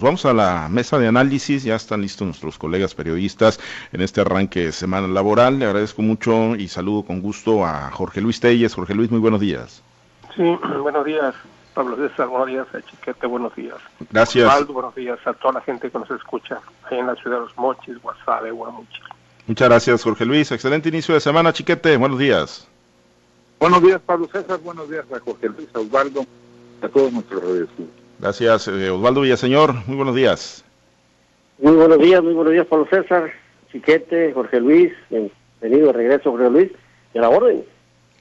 Vamos a la mesa de análisis, ya están listos nuestros colegas periodistas en este arranque de semana laboral. Le agradezco mucho y saludo con gusto a Jorge Luis Telles. Jorge Luis, muy buenos días. Sí, buenos días, Pablo César, buenos días a Chiquete, buenos días. Gracias. Osvaldo, buenos días a toda la gente que nos escucha ahí en la ciudad de Los Mochis, Guasave, Guamuchi. Muchas gracias, Jorge Luis. Excelente inicio de semana, Chiquete. Buenos días. Buenos días, Pablo César. Buenos días a Jorge Luis, a Osvaldo, a todos nuestros redes. Gracias, eh, Osvaldo Villaseñor. Muy buenos días. Muy buenos días, muy buenos días, Pablo César, Chiquete, Jorge Luis. Bienvenido de regreso, Jorge Luis. Y a la orden.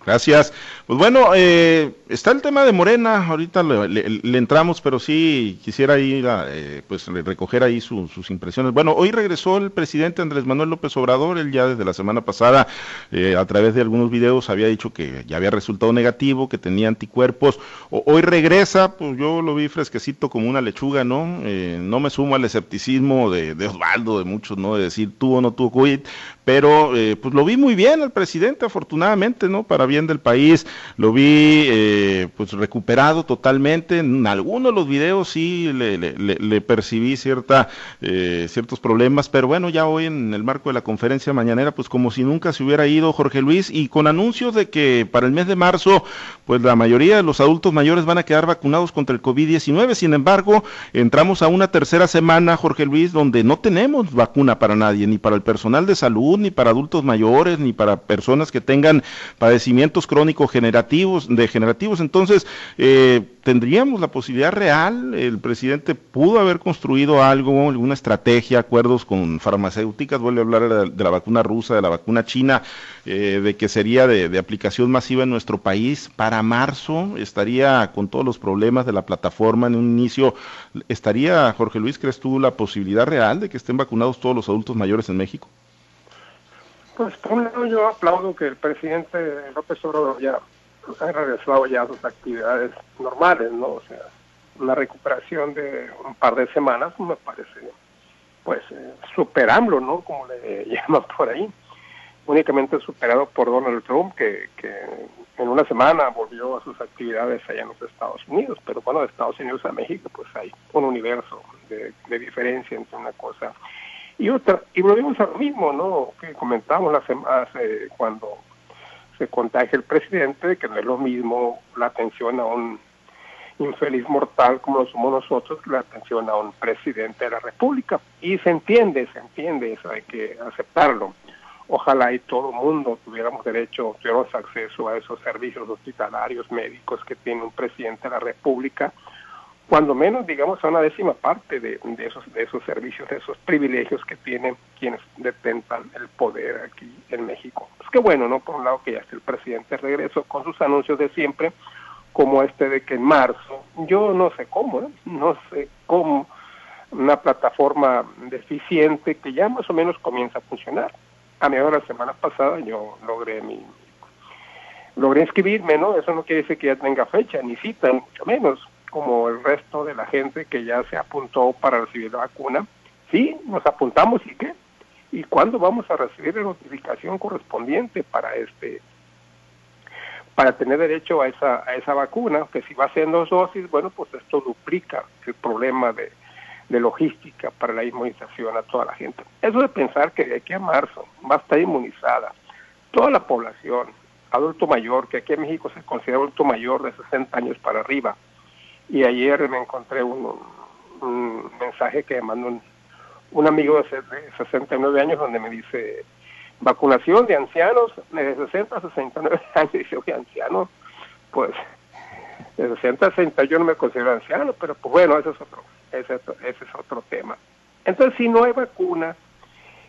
Gracias. Pues bueno, eh, está el tema de Morena, ahorita le, entramos, pero sí quisiera ir a eh, pues recoger ahí sus impresiones. Bueno, hoy regresó el presidente Andrés Manuel López Obrador, él ya desde la semana pasada eh, a través de algunos videos había dicho que ya había resultado negativo, que tenía anticuerpos. hoy regresa, pues yo lo vi fresquecito como una lechuga, ¿no? no me sumo al escepticismo de, de, Osvaldo, de muchos, ¿no? De decir tuvo o no tuvo COVID, pero pues lo vi muy bien el presidente, afortunadamente, ¿no? Para bien del país lo vi eh, pues recuperado totalmente. En algunos de los videos sí le, percibí cierta, eh, ciertos problemas, pero bueno, ya hoy en el marco de la conferencia mañanera, pues como si nunca se hubiera ido Jorge Luis y con anuncios de que para el mes de marzo, pues la mayoría de los adultos mayores van a quedar vacunados contra el COVID-19. Sin embargo, entramos a una tercera semana, Jorge Luis, donde no tenemos vacuna para nadie, ni para el personal de salud, ni para adultos mayores, ni para personas que tengan padecimientos crónicos generativos, degenerativos. Entonces, eh, tendríamos la posibilidad real, el presidente pudo haber construido algo, alguna estrategia, acuerdos con farmacéuticas, vuelve a hablar de la, vacuna rusa, de la vacuna china, eh, de que sería de, aplicación masiva en nuestro país. Para marzo estaría con todos los problemas de la plataforma en un inicio, ¿estaría, Jorge Luis, crees tú, la posibilidad real de que estén vacunados todos los adultos mayores en México? Pues por un lado yo aplaudo que el presidente López Obrador ya ha regresado ya a sus actividades normales, ¿no? O sea, una recuperación de un par de semanas me parece, pues, eh, superarlo, ¿no? Como le llaman por ahí. Únicamente superado por Donald Trump, que, que en una semana volvió a sus actividades allá en los Estados Unidos. Pero bueno, de Estados Unidos a México, pues hay un universo de, de diferencia entre una cosa y otra, y volvemos a lo mismo, ¿no? Que comentamos la semana cuando se contagia el presidente, que no es lo mismo la atención a un infeliz mortal como lo somos nosotros la atención a un presidente de la República. Y se entiende, se entiende, eso hay que aceptarlo. Ojalá y todo el mundo tuviéramos derecho, tuviéramos acceso a esos servicios hospitalarios, médicos que tiene un presidente de la República, cuando menos, digamos, a una décima parte de, esos, de esos servicios, de esos privilegios que tienen quienes detentan el poder aquí en México. Pues qué bueno, ¿no? Por un lado que ya está el presidente de regreso con sus anuncios de siempre, como este de que en marzo, yo no sé cómo, ¿eh? no sé cómo, una plataforma deficiente que ya más o menos comienza a funcionar. A mí la semana pasada yo logré mi logré inscribirme, ¿no? Eso no quiere decir que ya tenga fecha ni cita, mucho menos como el resto de la gente que ya se apuntó para recibir la vacuna. Sí, nos apuntamos y qué. ¿Y cuándo vamos a recibir la notificación correspondiente para este para tener derecho a esa a esa vacuna? Que si va a ser dos dosis, bueno, pues esto duplica el problema de, de logística para la inmunización a toda la gente. Eso de pensar que de aquí a marzo va a estar inmunizada toda la población, adulto mayor, que aquí en México se considera adulto mayor de 60 años para arriba, y ayer me encontré un, mensaje que me mandó un, amigo de, 69 años donde me dice vacunación de ancianos de 60 a 69 años. Y oye, anciano, pues de 60 a 60 yo no me considero anciano, pero pues bueno, ese es otro, ese, ese es otro tema. Entonces, si no hay vacuna,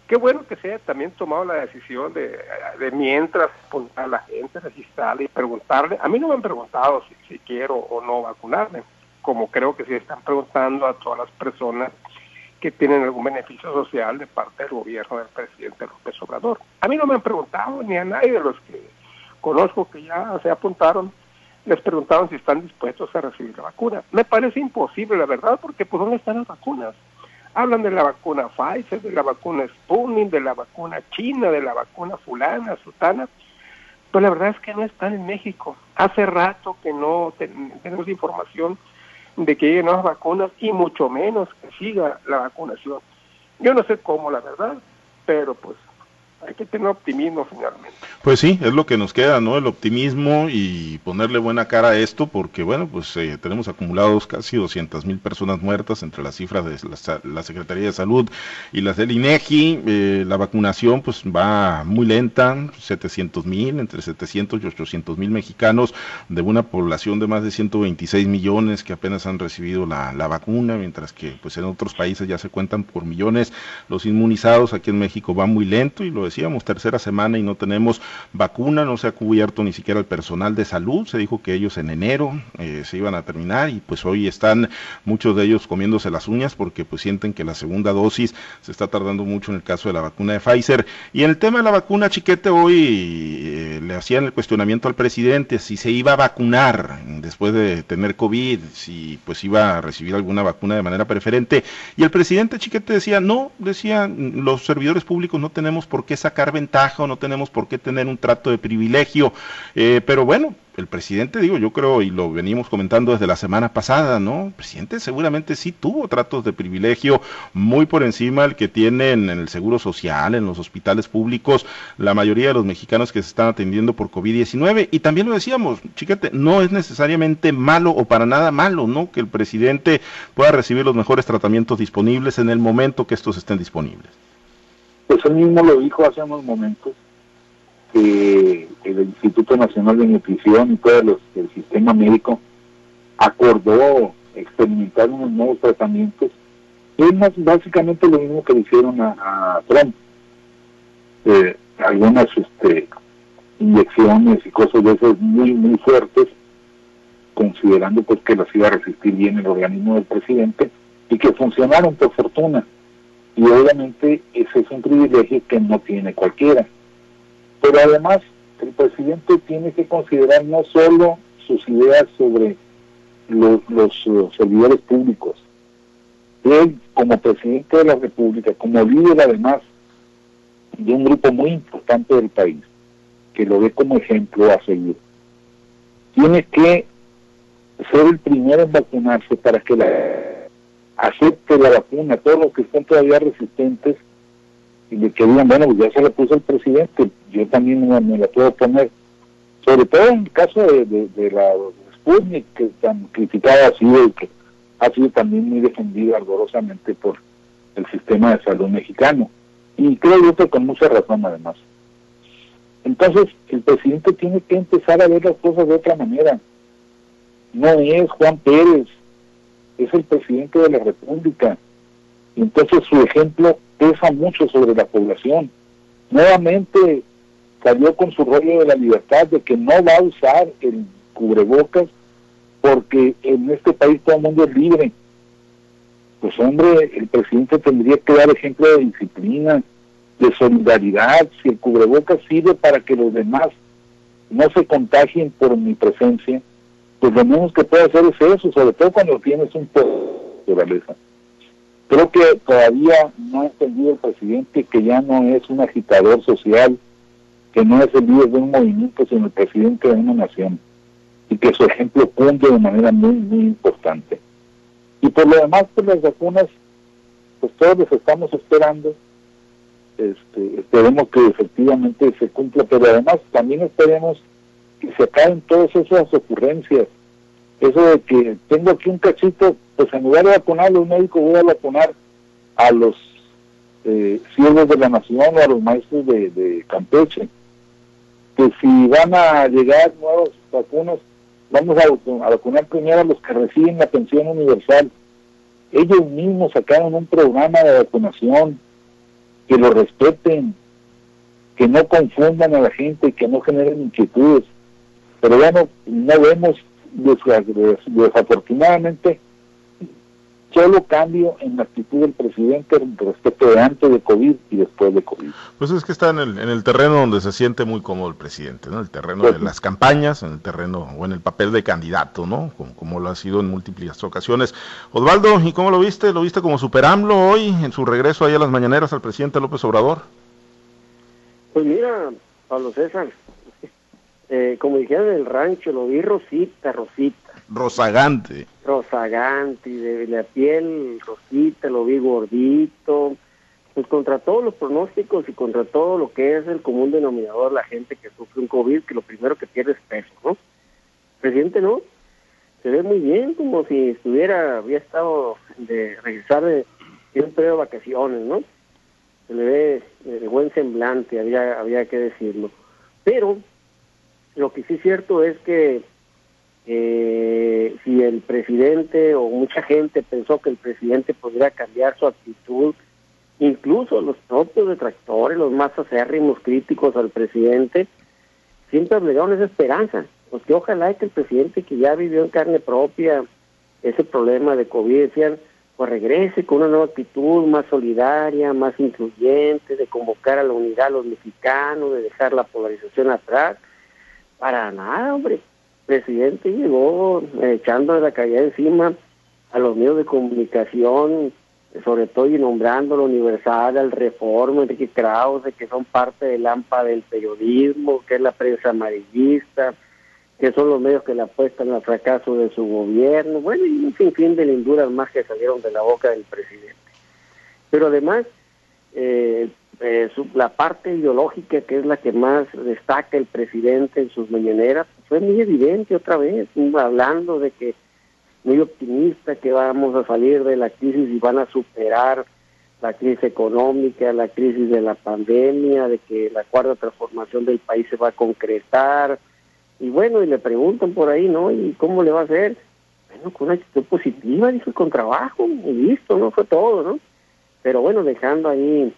qué bueno que se haya también tomado la decisión de, de mientras a la gente, registrarle y preguntarle. A mí no me han preguntado si, si quiero o no vacunarme, como creo que sí están preguntando a todas las personas que tienen algún beneficio social de parte del gobierno del presidente López Obrador. A mí no me han preguntado, ni a nadie de los que conozco que ya se apuntaron, les preguntaron si están dispuestos a recibir la vacuna. Me parece imposible, la verdad, porque pues ¿dónde están las vacunas? Hablan de la vacuna Pfizer, de la vacuna Sputnik, de la vacuna china, de la vacuna fulana, sutana, pero la verdad es que no están en México. Hace rato que no tenemos información de que lleguen nuevas vacunas y mucho menos que siga la vacunación. Yo no sé cómo, la verdad, pero pues hay que tener optimismo finalmente. Pues sí, es lo que nos queda, ¿no? El optimismo y ponerle buena cara a esto, porque bueno, pues eh, tenemos acumulados casi 200 mil personas muertas entre las cifras de la, Secretaría de Salud y las del INEGI. Eh, la vacunación pues va muy lenta, 700 mil, entre 700 y 800 mil mexicanos de una población de más de 126 millones que apenas han recibido la, la vacuna, mientras que pues en otros países ya se cuentan por millones los inmunizados. Aquí en México va muy lento y lo decíamos, tercera semana y no tenemos vacuna, no se ha cubierto ni siquiera el personal de salud, se dijo que ellos en enero eh, se iban a terminar y pues hoy están muchos de ellos comiéndose las uñas porque pues sienten que la segunda dosis se está tardando mucho en el caso de la vacuna de Pfizer. Y en el tema de la vacuna, Chiquete, hoy eh, le hacían el cuestionamiento al presidente si se iba a vacunar después de tener COVID, si pues iba a recibir alguna vacuna de manera preferente. Y el presidente Chiquete decía, no, decía, los servidores públicos no tenemos por qué sacar ventaja o no tenemos por qué tener un trato de privilegio. Eh, pero bueno, el presidente, digo, yo creo, y lo venimos comentando desde la semana pasada, ¿no? El presidente seguramente sí tuvo tratos de privilegio muy por encima del que tienen en el seguro social, en los hospitales públicos, la mayoría de los mexicanos que se están atendiendo por COVID-19. Y también lo decíamos, chiquete, no es necesariamente malo o para nada malo, ¿no? Que el presidente pueda recibir los mejores tratamientos disponibles en el momento que estos estén disponibles. Pues él mismo lo dijo hace unos momentos, que el Instituto Nacional de Nutrición y todo el sistema médico acordó experimentar unos nuevos tratamientos. Es más, básicamente lo mismo que le hicieron a, Trump. Eh, algunas este, inyecciones y cosas de esas muy, muy fuertes, considerando pues que las iba a resistir bien el organismo del presidente y que funcionaron por fortuna y obviamente ese es un privilegio que no tiene cualquiera. Pero además el presidente tiene que considerar no solo sus ideas sobre los, servidores públicos, él como presidente de la República, como líder además de un grupo muy importante del país, que lo ve como ejemplo a seguir, tiene que ser el primero en vacunarse para que la acepte la vacuna, todos los que están todavía resistentes y le que digan, bueno, pues ya se la puso el presidente, yo también me, la puedo poner. Sobre todo en el caso de, la Sputnik, que tan criticada ha sido y que ha sido también muy defendida ardorosamente por el sistema de salud mexicano. Y creo yo que con mucha razón además. Entonces, el presidente tiene que empezar a ver las cosas de otra manera. No es Juan Pérez, es el presidente de la República. Entonces su ejemplo pesa mucho sobre la población. Nuevamente salió con su rollo de la libertad de que no va a usar el cubrebocas porque en este país todo el mundo es libre. Pues hombre, el presidente tendría que dar ejemplo de disciplina, de solidaridad. Si el cubrebocas sirve para que los demás no se contagien por mi presencia, pues lo menos que puede hacer es eso, sobre todo cuando tienes un poder de naturaleza. Creo que todavía no ha entendido el presidente que ya no es un agitador social, que no es el líder de un movimiento, sino el presidente de una nación, y que su ejemplo cumple de manera muy, muy importante. Y por lo demás, pues las vacunas, pues todos los estamos esperando, este, esperemos que efectivamente se cumpla, pero además también esperemos que se acaben todas esas ocurrencias. Eso de que tengo aquí un cachito, pues en lugar de vacunar a los médicos voy a vacunar a los eh, de la nación o a los maestros de, Campeche. Que si van a llegar nuevas vacunas, vamos a, a vacunar primero a los que reciben la pensión universal. Ellos mismos sacaron un programa de vacunación, que lo respeten, que no confundan a la gente, que no generen inquietudes. Pero bueno, no vemos desafortunadamente solo cambio en la actitud del presidente respecto de antes de COVID y después de COVID. Pues es que está en el, en el terreno donde se siente muy cómodo el presidente, ¿no? El terreno de pues las campañas, en el terreno o en el papel de candidato, ¿no? Como, como, lo ha sido en múltiples ocasiones. Osvaldo, ¿y cómo lo viste? ¿Lo viste como super AMLO hoy en su regreso ahí a las mañaneras al presidente López Obrador? Pues mira, Pablo César, eh, como dijeron en el rancho, lo vi rosita, rosita. Rosagante. Rosagante, de la piel rosita, lo vi gordito. Pues contra todos los pronósticos y contra todo lo que es el común denominador, la gente que sufre un COVID, que lo primero que pierde es peso, ¿no? presidente no, se ve muy bien, como si estuviera, había estado de regresar de, un periodo de vacaciones, ¿no? Se le ve de buen semblante, había, había que decirlo. Pero lo que sí es cierto es que eh, si el presidente o mucha gente pensó que el presidente podría cambiar su actitud, incluso los propios detractores, los más acérrimos críticos al presidente, siempre obligaron esa esperanza pues que ojalá que el presidente que ya vivió en carne propia ese problema de COVID, decían, pues regrese con una nueva actitud más solidaria, más incluyente, de convocar a la unidad a los mexicanos, de dejar la polarización atrás. Para nada, hombre. El presidente llegó echando echando la calle encima a los medios de comunicación, sobre todo y nombrando la Universal, al Reforma, Enrique Krause, que son parte del AMPA del periodismo, que es la prensa amarillista, que son los medios que le apuestan al fracaso de su gobierno, bueno, y un sinfín de linduras más que salieron de la boca del presidente. Pero además, eh, eh, la parte ideológica, que es la que más destaca el presidente en sus mañaneras, fue muy evidente otra vez, hablando de que muy optimista que vamos a salir de la crisis y van a superar la crisis económica, la crisis de la pandemia, de que la cuarta transformación del país se va a concretar, y bueno, y le preguntan por ahí, ¿no? ¿Y cómo le va a hacer? Bueno, con una actitud positiva, dijo, con trabajo, y listo, ¿no? Fue todo, ¿no? Pero bueno, dejando ahí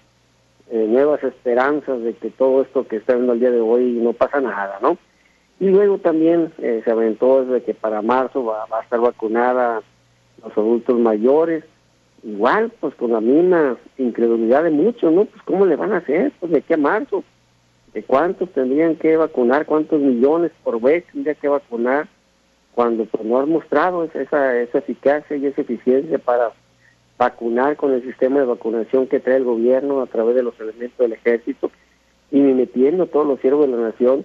eh, nuevas esperanzas de que todo esto que está viendo el día de hoy no pasa nada, ¿no? Y luego también eh, se aventó desde que para marzo va, va, a estar vacunada los adultos mayores, igual, pues con la misma incredulidad de muchos, ¿no? Pues ¿cómo le van a hacer? Pues de a marzo de cuántos tendrían que vacunar, cuántos millones por vez tendría que vacunar, cuando pues no han mostrado esa, esa eficacia y esa eficiencia para vacunar con el sistema de vacunación que trae el gobierno a través de los elementos del ejército y metiendo todos los siervos de la nación,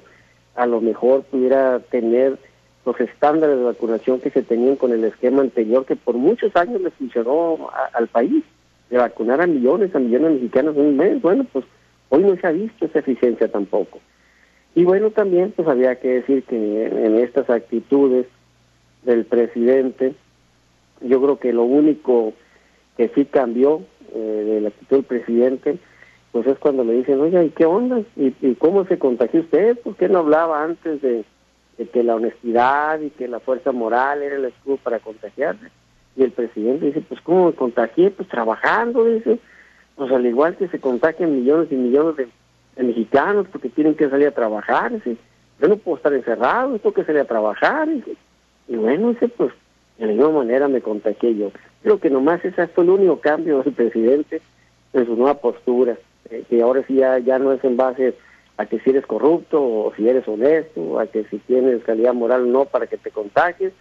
a lo mejor pudiera tener los estándares de vacunación que se tenían con el esquema anterior que por muchos años le funcionó al país, de vacunar a millones, a millones de mexicanos en un mes. Bueno, pues Hoy no se ha visto esa eficiencia tampoco. Y bueno, también pues había que decir que en estas actitudes del presidente, yo creo que lo único que sí cambió eh, de la actitud del presidente, pues es cuando le dicen, oye, ¿y qué onda? ¿Y, cómo se contagió usted? ¿Por qué no hablaba antes de, que la honestidad y que la fuerza moral era el escudo para contagiarse? Y el presidente dice, pues ¿cómo me contagié? Pues trabajando, dice pues al igual que se contagian millones y millones de, mexicanos porque tienen que salir a trabajar, yo no puedo estar encerrado, tengo que salir a trabajar, y bueno, ese pues de ninguna manera me contagié yo. Creo que nomás ese fue el único cambio del presidente en su nueva postura, eh, que ahora sí ya, ya no es en base a que si eres corrupto o si eres honesto, a que si tienes calidad moral no para que te contagies,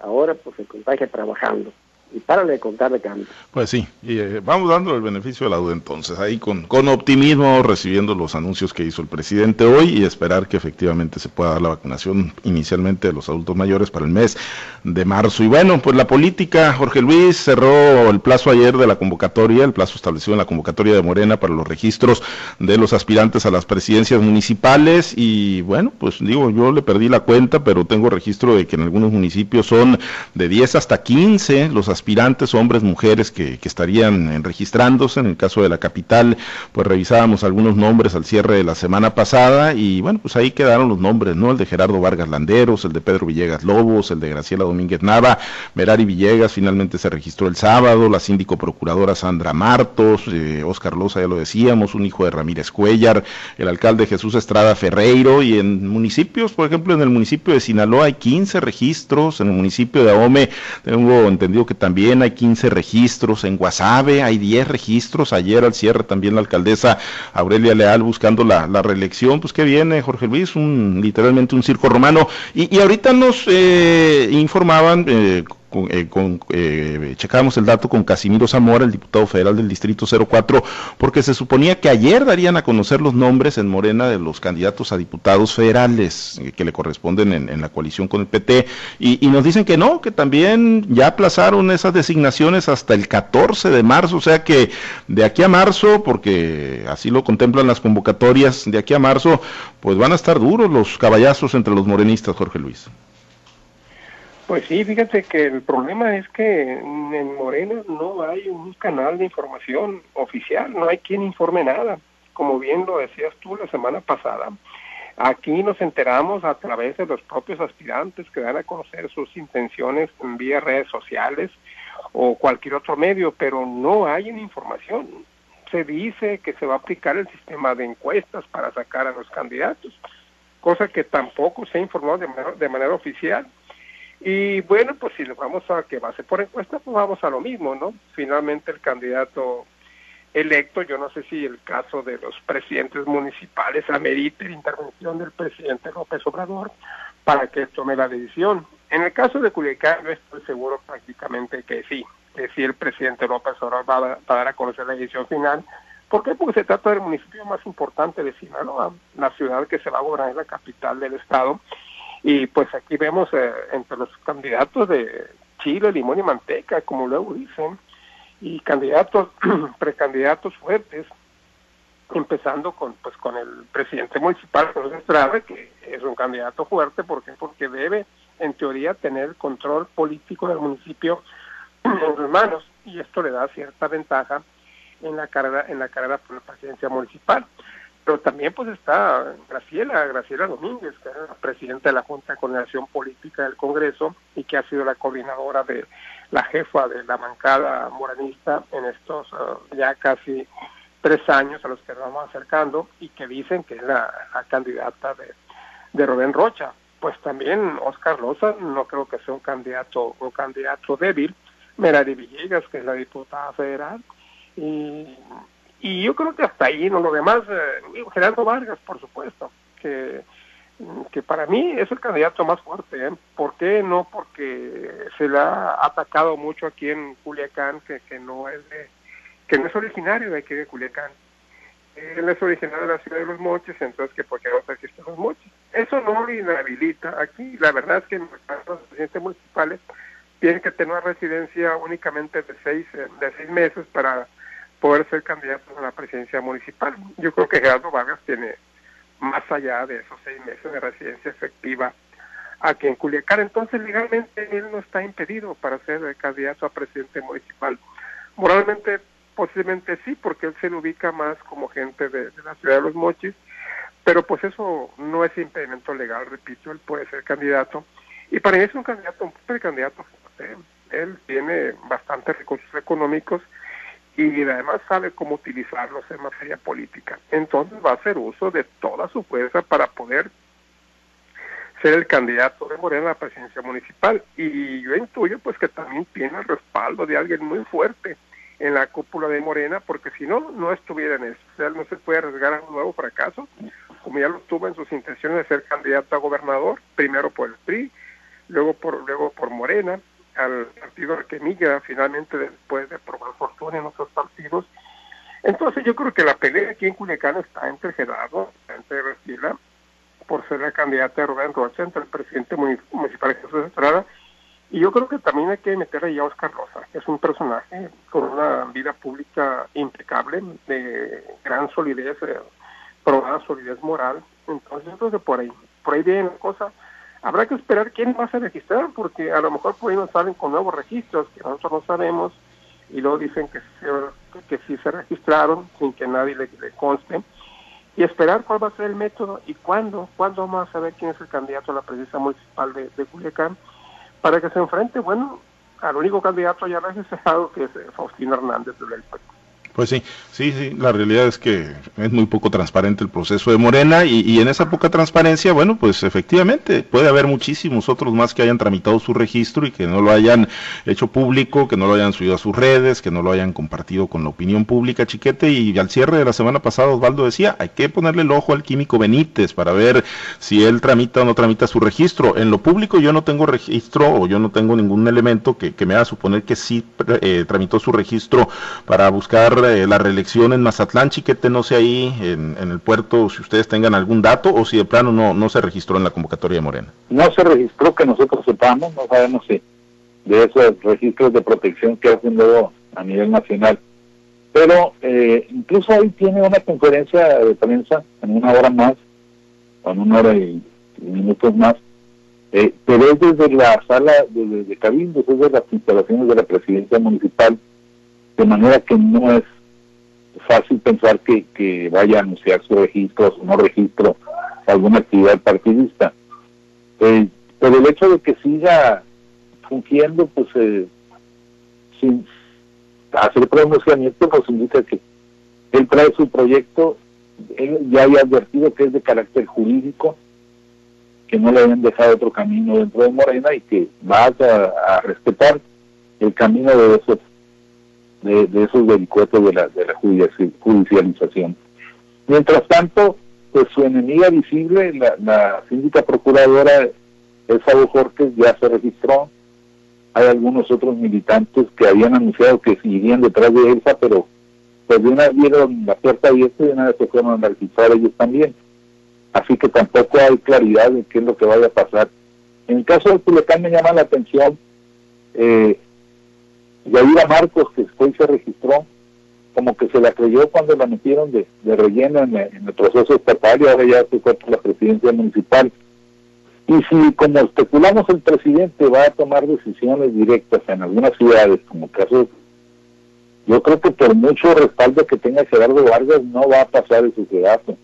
ahora pues se contagia trabajando y párale de contar de cambio. Pues sí, y, eh, vamos dando el beneficio de la duda entonces, ahí con, con optimismo recibiendo los anuncios que hizo el presidente hoy y esperar que efectivamente se pueda dar la vacunación inicialmente de los adultos mayores para el mes de marzo. Y bueno, pues la política, Jorge Luis cerró el plazo ayer de la convocatoria, el plazo establecido en la convocatoria de Morena para los registros de los aspirantes a las presidencias municipales y bueno, pues digo, yo le perdí la cuenta, pero tengo registro de que en algunos municipios son de 10 hasta 15 los aspirantes aspirantes, hombres, mujeres que, estarían registrándose. En el caso de la capital, pues revisábamos algunos nombres al cierre de la semana pasada y bueno, pues ahí quedaron los nombres, ¿no? El de Gerardo Vargas Landeros, el de Pedro Villegas Lobos, el de Graciela Domínguez Nava, Merari Villegas finalmente se registró el sábado, la síndico procuradora Sandra Martos, eh, Oscar Loza ya lo decíamos, un hijo de Ramírez Cuellar, el alcalde Jesús Estrada Ferreiro y en municipios, por ejemplo, en el municipio de Sinaloa hay 15 registros, en el municipio de Ahome tengo entendido que también hay 15 registros, en Guasave hay 10 registros, ayer al cierre también la alcaldesa Aurelia Leal buscando la, reelección, pues que viene Jorge Luis, un literalmente un circo romano, y, ahorita nos eh, informaban eh, con, eh, con eh, checábamos el dato con Casimiro Zamora, el diputado federal del Distrito 04, porque se suponía que ayer darían a conocer los nombres en Morena de los candidatos a diputados federales eh, que le corresponden en, la coalición con el PT, y, y, nos dicen que no, que también ya aplazaron esas designaciones hasta el 14 de marzo, o sea que de aquí a marzo, porque así lo contemplan las convocatorias, de aquí a marzo, pues van a estar duros los caballazos entre los morenistas, Jorge Luis. Pues sí, fíjate que el problema es que en Morena no hay un canal de información oficial, no hay quien informe nada. Como bien lo decías tú la semana pasada, aquí nos enteramos a través de los propios aspirantes que dan a conocer sus intenciones en vía redes sociales o cualquier otro medio, pero no hay una información. Se dice que se va a aplicar el sistema de encuestas para sacar a los candidatos, cosa que tampoco se ha informado de manera, de manera oficial y bueno, pues si le vamos a que va a ser por encuesta, pues vamos a lo mismo, ¿no? Finalmente el candidato electo, yo no sé si el caso de los presidentes municipales amerite la intervención del presidente López Obrador para que tome la decisión. En el caso de Culiacán, yo estoy seguro prácticamente que sí, que sí el presidente López Obrador va a, dar a conocer la decisión final. ¿Por qué? Porque se trata del municipio más importante de Sinaloa, la ciudad que se va a gobernar la capital del estado y pues aquí vemos eh, entre los candidatos de Chile, limón y manteca, como luego dicen, y candidatos, precandidatos fuertes, empezando con pues con el presidente municipal José Estrada, que es un candidato fuerte, ¿por porque debe en teoría tener control político del municipio en sus manos. Y esto le da cierta ventaja en la carrera en la carrera por la presidencia municipal pero también pues está Graciela, Graciela Domínguez, que es la presidenta de la Junta de Coordinación Política del Congreso y que ha sido la coordinadora de la jefa de la bancada moranista en estos uh, ya casi tres años a los que nos vamos acercando y que dicen que es la, candidata de, de Rubén Rocha. Pues también Oscar Loza no creo que sea un candidato, un candidato débil. Merari Villegas, que es la diputada federal, y y yo creo que hasta ahí, ¿no? Lo demás, eh, Gerardo Vargas, por supuesto, que, que para mí es el candidato más fuerte. ¿eh? ¿Por qué? No porque se le ha atacado mucho aquí en Culiacán, que, que no es de, que no es originario de aquí de Culiacán. Él es originario de la ciudad de Los Moches, entonces que porque no existe Los Moches. Eso no le inhabilita aquí. La verdad es que los presidentes municipales tienen que tener una residencia únicamente de seis, de seis meses para poder ser candidato a la presidencia municipal. Yo creo que Gerardo Vargas tiene más allá de esos seis meses de residencia efectiva aquí en Culiacán. Entonces, legalmente él no está impedido para ser candidato a presidente municipal. Moralmente, posiblemente sí, porque él se le ubica más como gente de, la ciudad de Los Mochis, pero pues eso no es impedimento legal, repito, él puede ser candidato. Y para mí es un candidato, un precandidato fuerte. Él tiene bastantes recursos económicos y además sabe cómo utilizarlos en materia política. Entonces va a hacer uso de toda su fuerza para poder ser el candidato de Morena a la presidencia municipal. Y yo intuyo pues que también tiene el respaldo de alguien muy fuerte en la cúpula de Morena, porque si no, no estuviera en eso. O sea, no se puede arriesgar a un nuevo fracaso, como ya lo tuvo en sus intenciones de ser candidato a gobernador, primero por el PRI, luego por, luego por Morena, al partido que migra finalmente después de probar fortuna en otros partidos. Entonces yo creo que la pelea aquí en Culiacán está entre Gerardo, entre por ser la candidata de Rubén Rocha, entre el presidente municipal Jesús Estrada, y yo creo que también hay que meter ahí a Oscar Rosa, que es un personaje con una vida pública impecable, de gran solidez, eh, probada solidez moral. Entonces yo creo que por ahí, por ahí viene la cosa Habrá que esperar quién va a registrar, porque a lo mejor por ahí nos salen con nuevos registros que nosotros no sabemos y luego dicen que, que sí se registraron sin que nadie le, conste. Y esperar cuál va a ser el método y cuándo, cuándo vamos a saber quién es el candidato a la presidencia municipal de, Culiacán, para que se enfrente, bueno, al único candidato ya registrado que es eh, Faustino Hernández de la Pues sí, sí, sí, la realidad es que es muy poco transparente el proceso de Morena y, en esa poca transparencia, bueno, pues efectivamente puede haber muchísimos otros más que hayan tramitado su registro y que no lo hayan hecho público, que no lo hayan subido a sus redes, que no lo hayan compartido con la opinión pública, chiquete. Y al cierre de la semana pasada Osvaldo decía, hay que ponerle el ojo al químico Benítez para ver si él tramita o no tramita su registro. En lo público yo no tengo registro o yo no tengo ningún elemento que, me haga suponer que sí eh, tramitó su registro para buscar eh, la reelección en Mazatlán, Chiquete, no sé ahí en, el puerto si ustedes tengan algún dato o si de plano no, no se registró en la convocatoria de Morena. No se registró que nosotros sepamos, no sabemos si de esos registros de protección que hacen luego a nivel nacional. Pero eh, incluso hoy tiene una conferencia de prensa en una hora más, o en una hora y, minutos más, eh, pero es desde la sala de, de, Cabildo, es desde las instalaciones de la presidencia municipal, de manera que no es fácil pensar que, que vaya a anunciar su registro o su no registro alguna actividad partidista. Eh, pero el hecho de que siga fungiendo, pues eh, sin hacer pronunciamiento, pues indica que él trae su proyecto, él ya había advertido que es de carácter jurídico, que no le habían dejado otro camino dentro de Morena y que va a, a respetar el camino de esos de, esos vericuetos de la, de la judicialización. Mientras tanto, pues su enemiga visible, la, la síndica procuradora Elsa Jorge, ya se registró. Hay algunos otros militantes que habían anunciado que seguirían detrás de Elsa, pero pues de una vieron la puerta abierta y de una vez se fueron a registrar ellos también. Así que tampoco hay claridad de qué es lo que vaya a pasar. En el caso de Culiacán me llama la atención eh, Yadira Marcos, que después se registró, como que se la creyó cuando la metieron de, relleno en, el proceso estatal y ahora ya se fue por la presidencia municipal. Y si, como especulamos, el presidente va a tomar decisiones directas en algunas ciudades, como caso, yo creo que por mucho respaldo que tenga Gerardo Vargas, no va a pasar ese pedazo.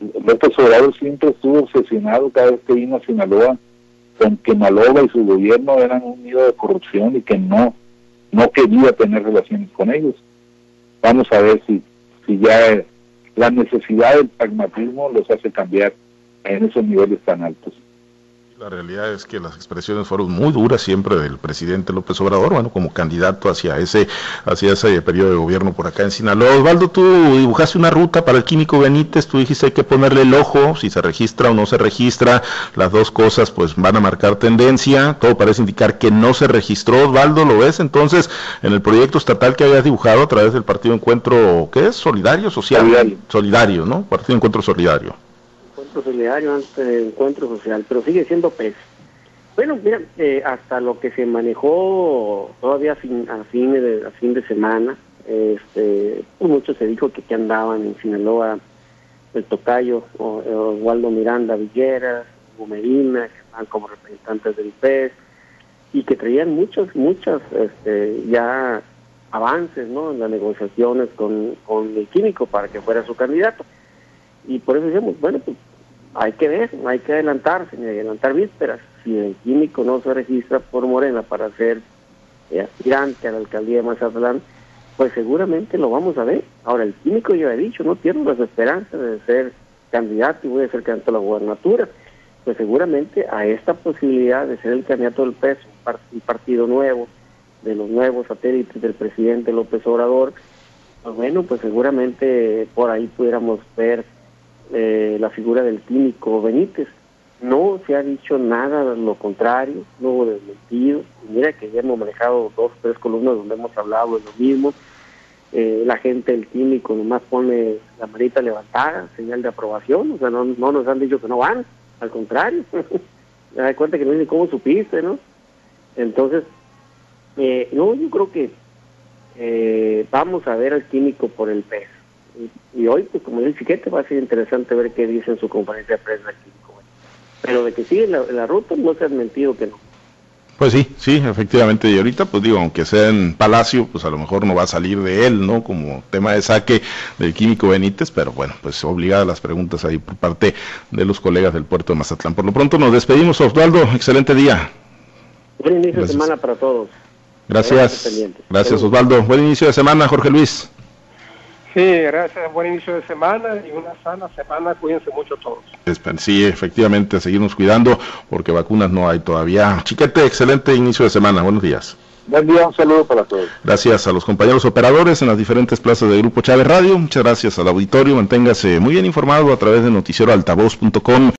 López Obrador siempre estuvo obsesionado cada vez que vino a Sinaloa con que Maloba y su gobierno eran un nido de corrupción y que no no quería tener relaciones con ellos. Vamos a ver si, si ya la necesidad del pragmatismo los hace cambiar en esos niveles tan altos. La realidad es que las expresiones fueron muy duras siempre del presidente López Obrador, bueno, como candidato hacia ese, hacia ese periodo de gobierno por acá en Sinaloa. Osvaldo, tú dibujaste una ruta para el químico Benítez, tú dijiste hay que ponerle el ojo, si se registra o no se registra, las dos cosas pues van a marcar tendencia, todo parece indicar que no se registró, Osvaldo, ¿lo ves? Entonces, en el proyecto estatal que habías dibujado a través del Partido Encuentro, ¿qué es? Solidario, social. Solidario, Solidario ¿no? Partido Encuentro Solidario solidario antes del encuentro social, pero sigue siendo PES. Bueno, mira, eh, hasta lo que se manejó todavía a fin, de, fin de semana, este, mucho se dijo que, que andaban en Sinaloa el Tocayo, Oswaldo Miranda Villeras, Medina, que estaban como representantes del PES, y que traían muchos, muchas este, ya avances ¿no? en las negociaciones con, con el químico para que fuera su candidato. Y por eso decimos, bueno, pues hay que ver, hay que adelantarse, adelantar vísperas. Si el químico no se registra por Morena para ser eh, aspirante a la alcaldía de Mazatlán, pues seguramente lo vamos a ver. Ahora, el químico ya he dicho, no tiene las esperanzas de ser candidato y voy a ser candidato a la gubernatura. Pues seguramente a esta posibilidad de ser el candidato del PES, un, partido nuevo, de los nuevos satélites del presidente López Obrador, pues bueno, pues seguramente por ahí pudiéramos ver eh, la figura del químico Benítez. No se ha dicho nada lo contrario, no hubo desmentido. Mira que ya hemos manejado dos tres columnas donde hemos hablado de lo mismo. Eh, la gente del químico nomás pone la manita levantada, señal de aprobación, o sea, no, no nos han dicho que no van, al contrario. Me da cuenta que no dicen cómo supiste, ¿no? Entonces, eh, no, yo creo que eh, vamos a ver al químico por el peso y, hoy, pues como dice Chiquete, va a ser interesante ver qué dice en su conferencia de prensa aquí. Pero de que sigue la, ruta, no se ha mentido que no. Pues sí, sí, efectivamente. Y ahorita, pues digo, aunque sea en Palacio, pues a lo mejor no va a salir de él, ¿no? Como tema de saque del químico Benítez, pero bueno, pues obligadas las preguntas ahí por parte de los colegas del puerto de Mazatlán. Por lo pronto nos despedimos, Osvaldo. Excelente día. Buen inicio de semana para todos. Gracias. Gracias, Osvaldo. Buen inicio de semana, Jorge Luis. Sí, gracias. Buen inicio de semana y una sana semana. Cuídense mucho todos. Sí, efectivamente, seguirnos cuidando porque vacunas no hay todavía. Chiquete, excelente inicio de semana. Buenos días. Buen día, un saludo para todos. Gracias a los compañeros operadores en las diferentes plazas del Grupo Chávez Radio. Muchas gracias al auditorio. Manténgase muy bien informado a través de noticieroaltavoz.com.